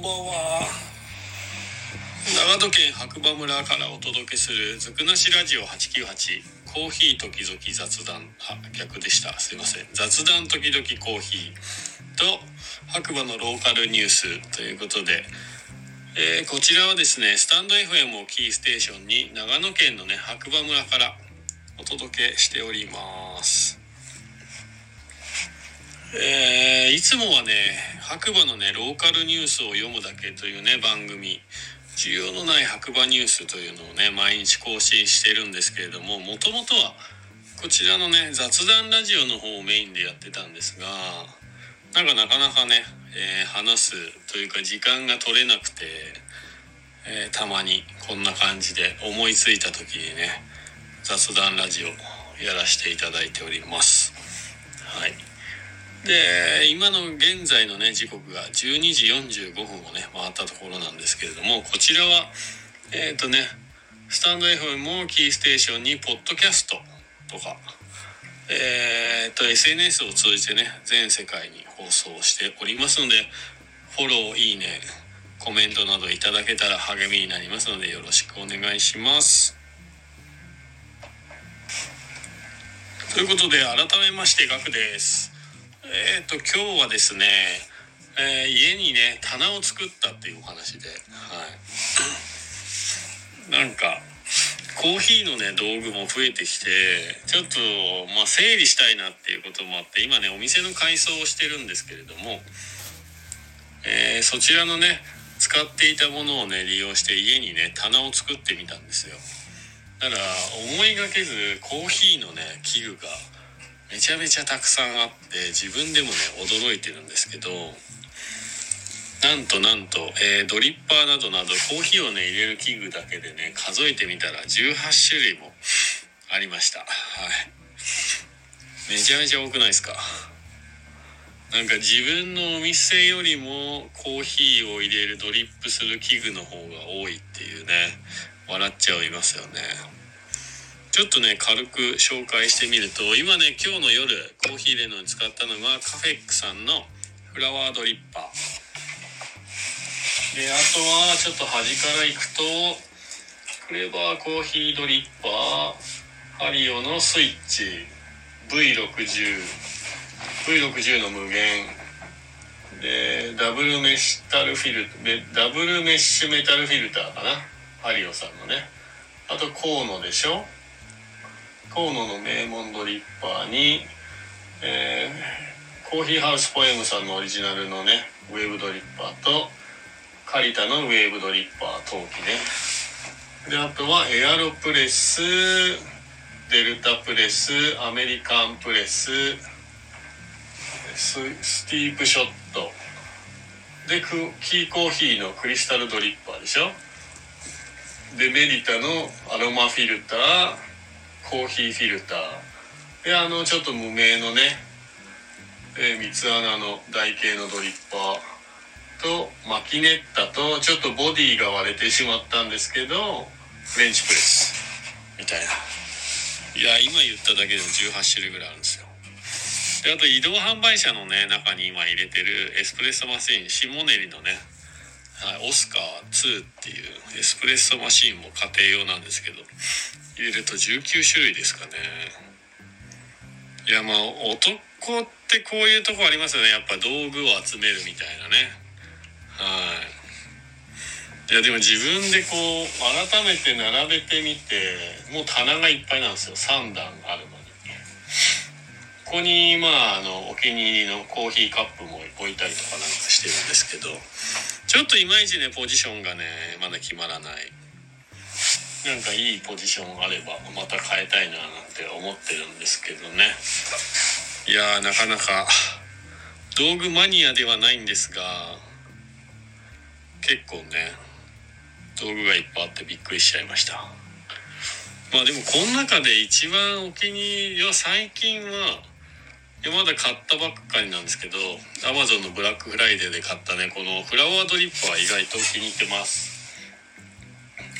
んばんは。長野県白馬村からお届けするずくなしラジオ898コーヒー時々雑談。あ逆でした。すいません。雑談時々コーヒー。と白馬のローカルニュースということで、えーこちらはですねスタンド FM をキーステーションに長野県のね白馬村からお届けしております。えーいつもはね白馬のねローカルニュースを読むだけというね番組需要のない白馬ニュースというのをね毎日更新してるんですけれどももともとはこちらのね雑談ラジオの方をメインでやってたんですがなんかなかなかね、えー話すというか時間が取れなくて、えーたまにこんな感じで思いついた時にね雑談ラジオやらせていただいております。で今の現在のね時刻が12時45分をね回ったところなんですけれどもこちらはえっ、とねスタンド FM をキーステーションにポッドキャストとかえっ、と SNS を通じてね全世界に放送しておりますのでフォローいいねコメントなどいただけたら励みになりますのでよろしくお願いします。ということで改めましてガクです。えっ、と今日はですね、えー家にね棚を作ったっていうお話で、はい、なんかコーヒーのね道具も増えてきてちょっとまあ整理したいなっていうこともあって今ねお店の改装をしてるんですけれども、えーそちらのね使っていたものをね利用して家にね棚を作ってみたんですよ。だから思いがけずコーヒーのね器具がめちゃめちゃたくさんあって自分でもね驚いてるんですけどなんとなんと、えードリッパーなどなどコーヒーをね入れる器具だけでね数えてみたら18種類もありました。はい。めちゃめちゃ多くないですか？なんか自分のお店よりもコーヒーを入れるドリップする器具の方が多いっていうね笑っちゃいますよね。ちょっとね軽く紹介してみると今ね今日の夜コーヒー入れるのに使ったのがカフェックさんのフラワードリッパー。であとはちょっと端からいくとクレバーコーヒードリッパーハリオのスイッチ。V60 V60 の無限。でダブルメッシュタルフィルでダブルメッシュメタルフィルターかな？ハリオさんのね。あとコーノでしょ？コーノの名門ドリッパーに、えーコーヒーハウスポエムさんのオリジナルのねウェーブドリッパーとカリタのウェーブドリッパー陶器ね。であとはエアロプレスデルタプレスアメリカンプレスススティープショット。でクキーコーヒーのクリスタルドリッパーでしょ。でメリタのアロマフィルターコーヒーフィルター。であのちょっと無名のね、えー三つ穴の台形のドリッパー。とマキネッタとちょっとボディが割れてしまったんですけどフレンチプレス。みたいな。いや今言っただけでも18種類ぐらいあるんですよ。であと移動販売車のね中に今入れてるエスプレッソマシンシモネリのね、はい、オスカー2っていうエスプレッソマシンも家庭用なんですけど入れると19種類ですかね。いやまあ男ってこういうとこありますよね。やっぱ道具を集めるみたいなね。はい。いやでも自分でこう改めて並べてみてもう棚がいっぱいなんですよ。3段あるのに。ここにまああのお気に入りのコーヒーカップも置いたりとかなんかしてるんですけど。ちょっといまいちねポジションがねまだ決まらない。なんかいいポジションあればまた変えたいななんて思ってるんですけどね。いやーなかなか道具マニアではないんですが結構ね道具がいっぱいあってびっくりしちゃいました。まあでもこの中で一番お気に入りは最近はまだ買ったばっかりなんですけど Amazon のブラックフライデーで買ったねこのフラワードリッパー意外と気に入ってます。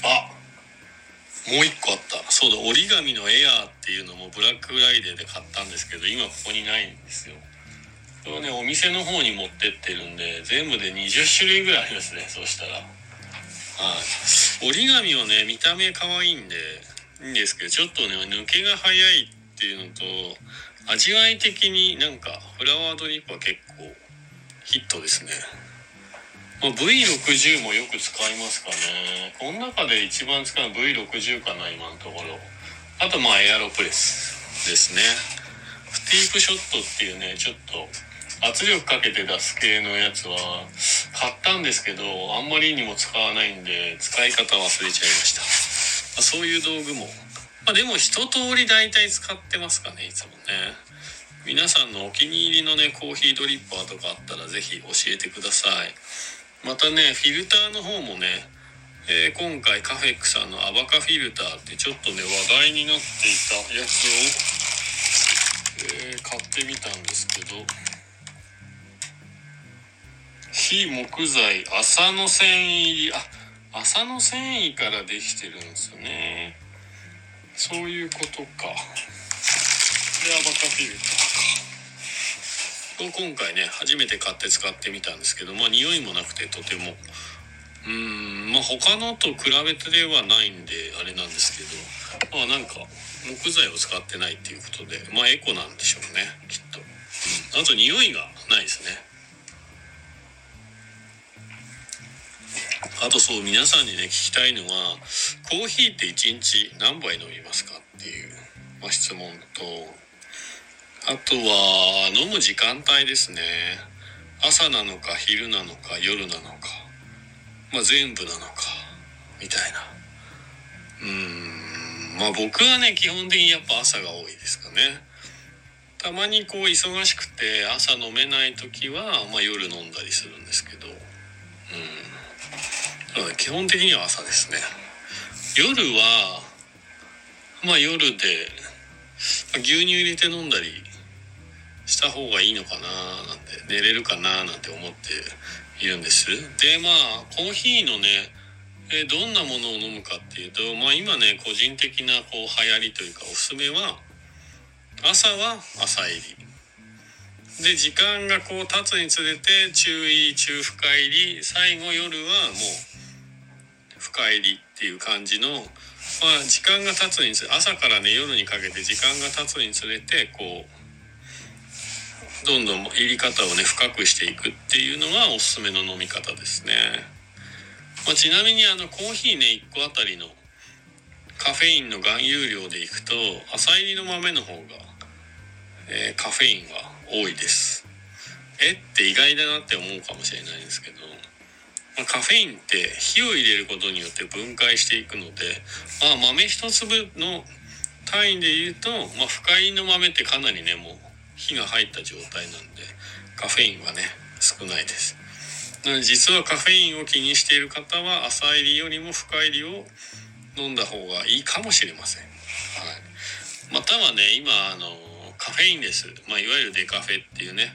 あもう一個あった。そうだ折り紙のエアーっていうのもブラックフライデーで買ったんですけど今ここにないんですよ。これはねお店の方に持ってってるんで全部で20種類ぐらいありますねそうしたら。はい。折り紙はね見た目可愛いんでいいんですけどちょっとね抜けが早いっていうのと味わい的になんかフラワードリップは結構ヒットですね、まあ、V60 もよく使いますかね。この中で一番使うの V60 かな今のところ。あとまあエアロプレスですね。スティープショットっていうねちょっと圧力かけて出す系のやつは買ったんですけどあんまりにも使わないんで使い方忘れちゃいました、まあ、そういう道具もまあでも一通り大体使ってますかねいつもね。皆さんのお気に入りのねコーヒードリッパーとかあったら是非教えてください。またねフィルターの方もねえー、今回カフェックさんのアバカフィルターってちょっとね話題になっていたやつを、えー、買ってみたんですけど。非木材麻の繊維入りあ麻の繊維からできてるんですよね。そういうことか。でアバカフィルターか。今回ね初めて買って使ってみたんですけどまあ匂いもなくてとても。うんまあ他のと比べてではないんであれなんですけど。まあなんか木材を使ってないっていうことでまあエコなんでしょうねきっと、うん、あと匂いがないですね。あとそう皆さんにね聞きたいのはコーヒーって1日何杯飲みますかっていう、まあ、質問とあとは飲む時間帯ですね。朝なのか昼なのか夜なのかまあ全部なのかみたいな。うーんまあ僕はね基本的にやっぱ朝が多いですかね。たまにこう忙しくて朝飲めない時は、まあ、夜飲んだりするんですけど。うん。基本的には朝ですね。夜はまあ夜で牛乳入れて飲んだりした方がいいのかななんて寝れるかななんて思っているんです。でまあコーヒーのねえどんなものを飲むかっていうとまあ今ね個人的なこう流行りというかおすすめは朝は朝入り。で時間がこう経つにつれて中入り中深入り。最後夜はもう深入り。っていう感じの、まあ、時間が経つにつれ朝からね夜にかけて時間が経つにつれてこうどんどん入り方をね深くしていくっていうのがおすすめの飲み方ですね。まあ、ちなみにあのコーヒーね1個あたりのカフェインの含有量でいくと朝入りの豆の方が、えー、カフェインは多いです。え？って意外だなって思うかもしれないんですけどまカフェインって火を入れることによって分解していくので、まあ、豆一粒の単位で言うと、まあ、深入りの豆ってかなりねもう火が入った状態なんでカフェインはね少ないです。なので実はカフェインを気にしている方は朝入りよりも深入りを飲んだ方がいいかもしれません、はい、またはね今あのカフェインです、まあ、いわゆるデカフェっていうね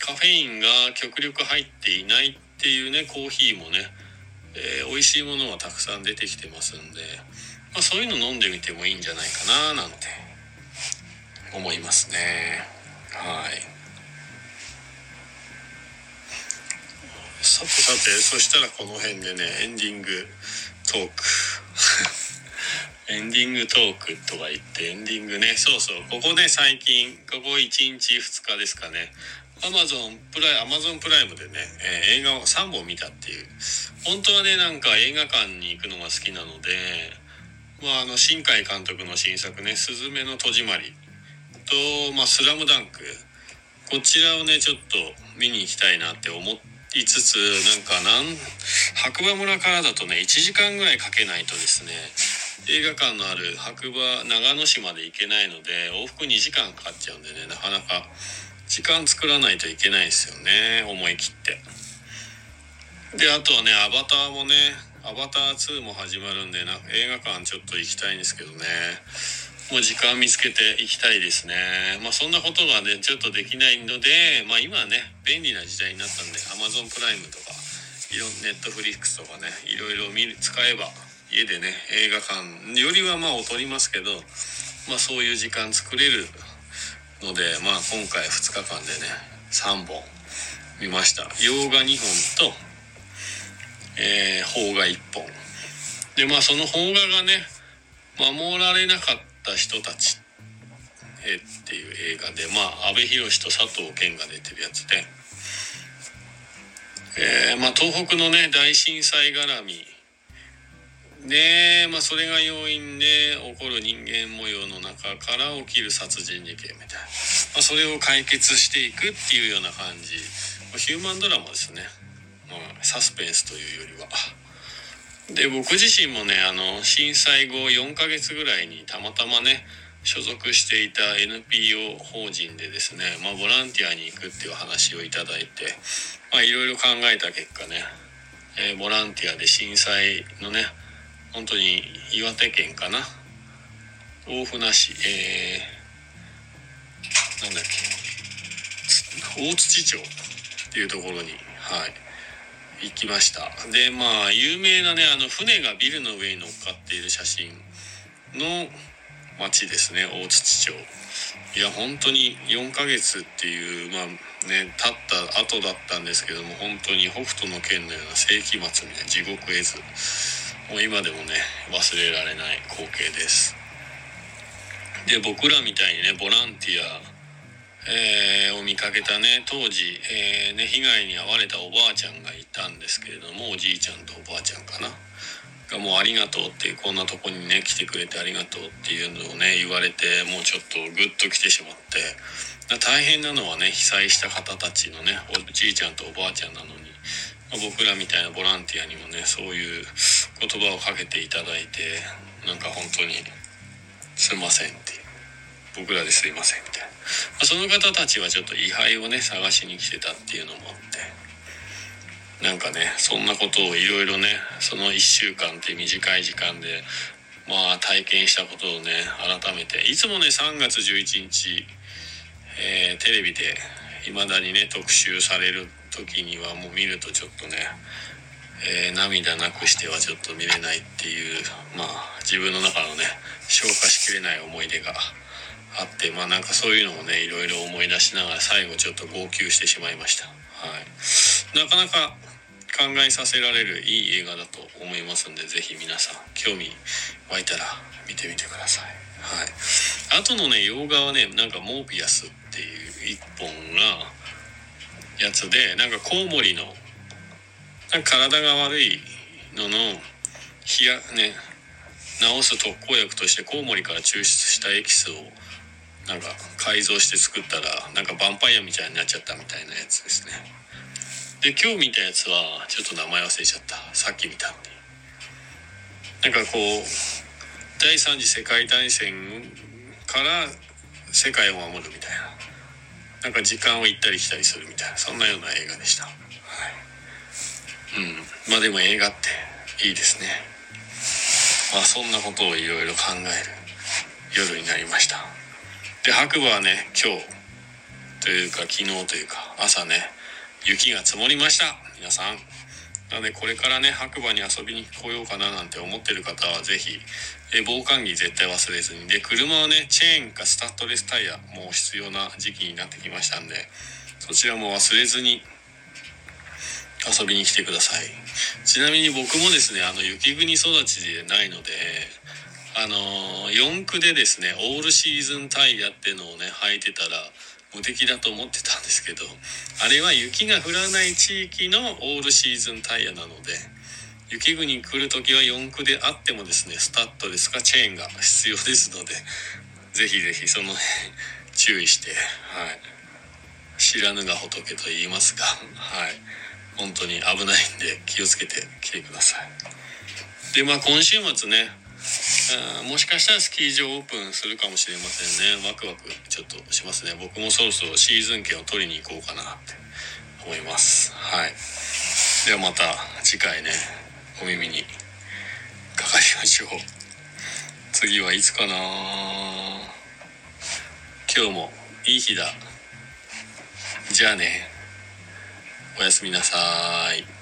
カフェインが極力入っていないっていうねコーヒーもね、えー、美味しいものはたくさん出てきてますんで、まあ、そういうの飲んでみてもいいんじゃないかななんて思いますね。はい。さてさてそしたらこの辺でねエンディングトーク。エンディングトークとか言ってエンディングね。そうそうここで最近ここ1日2日ですかね。アマゾンプライアマゾンプライムでね、えー、映画を3本見たっていう。本当はねなんか映画館に行くのが好きなのでまああの新海監督の新作ね「すずめの戸締まり」と「まあ、スラムダンク。こちらをねちょっと見に行きたいなって思いつつなんかなん白馬村からだとね1時間ぐらいかけないとですね映画館のある白馬長野市まで行けないので往復2時間かかっちゃうんでねなかなか時間作らないといけないですよね思い切って。であとはねアバターもねアバター2も始まるんでな映画館ちょっと行きたいんですけどね。もう時間見つけて行きたいですね。まあそんなことがねちょっとできないのでまあ今はね便利な時代になったんで Amazon プライムとかいろネットフリックスとかねいろいろ見る使えば家でね映画館よりはまあ劣りますけどまあそういう時間作れるのでまあ今回2日間でね3本見ました。洋画2本と、えー、邦画1本。でまあその邦画がね守られなかった人たちっていう映画でまあ阿部寛と佐藤健が出てるやつで、えー、まあ東北のね大震災絡みでまあそれが要因で起こる人間模様の中から起きる殺人事件みたいな、まあ、それを解決していくっていうような感じ。ヒューマンドラマですね、まあ、サスペンスというよりは。で僕自身もねあの震災後4ヶ月ぐらいにたまたまね所属していた NPO 法人でですね、まあ、ボランティアに行くっていう話をいただいていろいろ考えた結果ね、えー、ボランティアで震災のね本当に岩手県かな。大船市えー、なんだっけ。大槌町っていうところにはい行きました。でまあ有名なねあの船がビルの上に乗っかっている写真の町ですね大槌町。いや本当に4ヶ月っていうまあね経った後だったんですけども本当に北斗の拳のような世紀末みたいな地獄絵図。もう今でもね忘れられない光景です。で僕らみたいにねボランティア、えー、を見かけたね当時、えー、ね、被害に遭われたおばあちゃんがいたんですけれどもおじいちゃんとおばあちゃんかな。がもうありがとうってこんなとこにね来てくれてありがとうっていうのをね言われてもうちょっとグッと来てしまって。大変なのはね被災した方たちのねおじいちゃんとおばあちゃんなのに。僕らみたいなボランティアにもねそういう言葉をかけていただいてなんか本当にすいませんって僕らですいませんみたいな、まあ、その方たちはちょっと位牌をね探しに来てたっていうのもあって。なんかねそんなことをいろいろねその1週間って短い時間でまあ体験したことをね改めて。いつもね3月11日、えー、テレビで未だにね特集される時にはもう見るとちょっとね、えー、涙なくしてはちょっと見れないっていうまあ自分の中のね消化しきれない思い出があってまあなんかそういうのもねいろいろ思い出しながら最後ちょっと号泣してしまいました。はい。なかなか考えさせられるいい映画だと思いますんで是非皆さん興味湧いたら見てみてください。はい。あとのね洋画はねなんかモービアスっていう一本がやつでなんかコウモリのなんか体が悪いのの冷やね治す特効薬としてコウモリから抽出したエキスをなんか改造して作ったらなんかヴァンパイアみたいになっちゃったみたいなやつですね。で今日見たやつはちょっと名前忘れちゃった。さっき見たんでなんかこう第三次世界大戦から世界を守るみたいな。なんか時間を行ったり来たりするみたいな。そんなような映画でした、うん。まあでも映画っていいですね。まあそんなことをいろいろ考える夜になりました。で白馬はね今日というか昨日というか朝ね雪が積もりました。皆さん。なのでこれからね白馬に遊びに来ようかななんて思ってる方は是非防寒着絶対忘れずに。で車はねチェーンかスタッドレスタイヤもう必要な時期になってきましたんでそちらも忘れずに遊びに来てください。ちなみに僕もですねあの雪国育ちでないのであの四駆でですねオールシーズンタイヤっていうのをね履いてたら無敵だと思ってたんですけどあれは雪が降らない地域のオールシーズンタイヤなので雪国に来る時は四駆であってもですねスタッドレスかチェーンが必要ですのでぜひぜひその辺注意してはい。知らぬが仏と言いますがはい。本当に危ないんで気をつけて来てください。でまあ今週末ねもしかしたらスキー場オープンするかもしれませんね。ワクワクちょっとしますね。僕もそろそろシーズン券を取りに行こうかなって思います。はい。ではまた次回ねお耳にかかりましょう。次はいつかな今日もいい日だ。じゃあね。おやすみなさい。